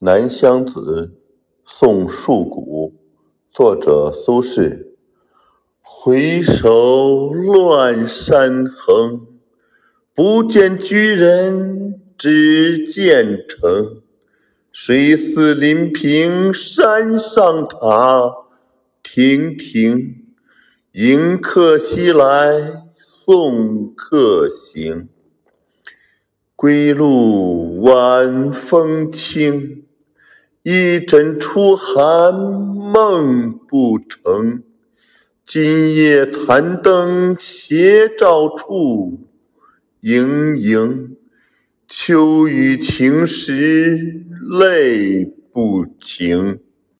南乡子，送树谷，作者苏轼。回首乱山横，不见居人，只见城。水似临平山上塔，亭亭。迎客西来送客行。归路晚风清。一枕初寒梦不成，今夜残灯斜照处，盈盈。秋雨晴时泪不停。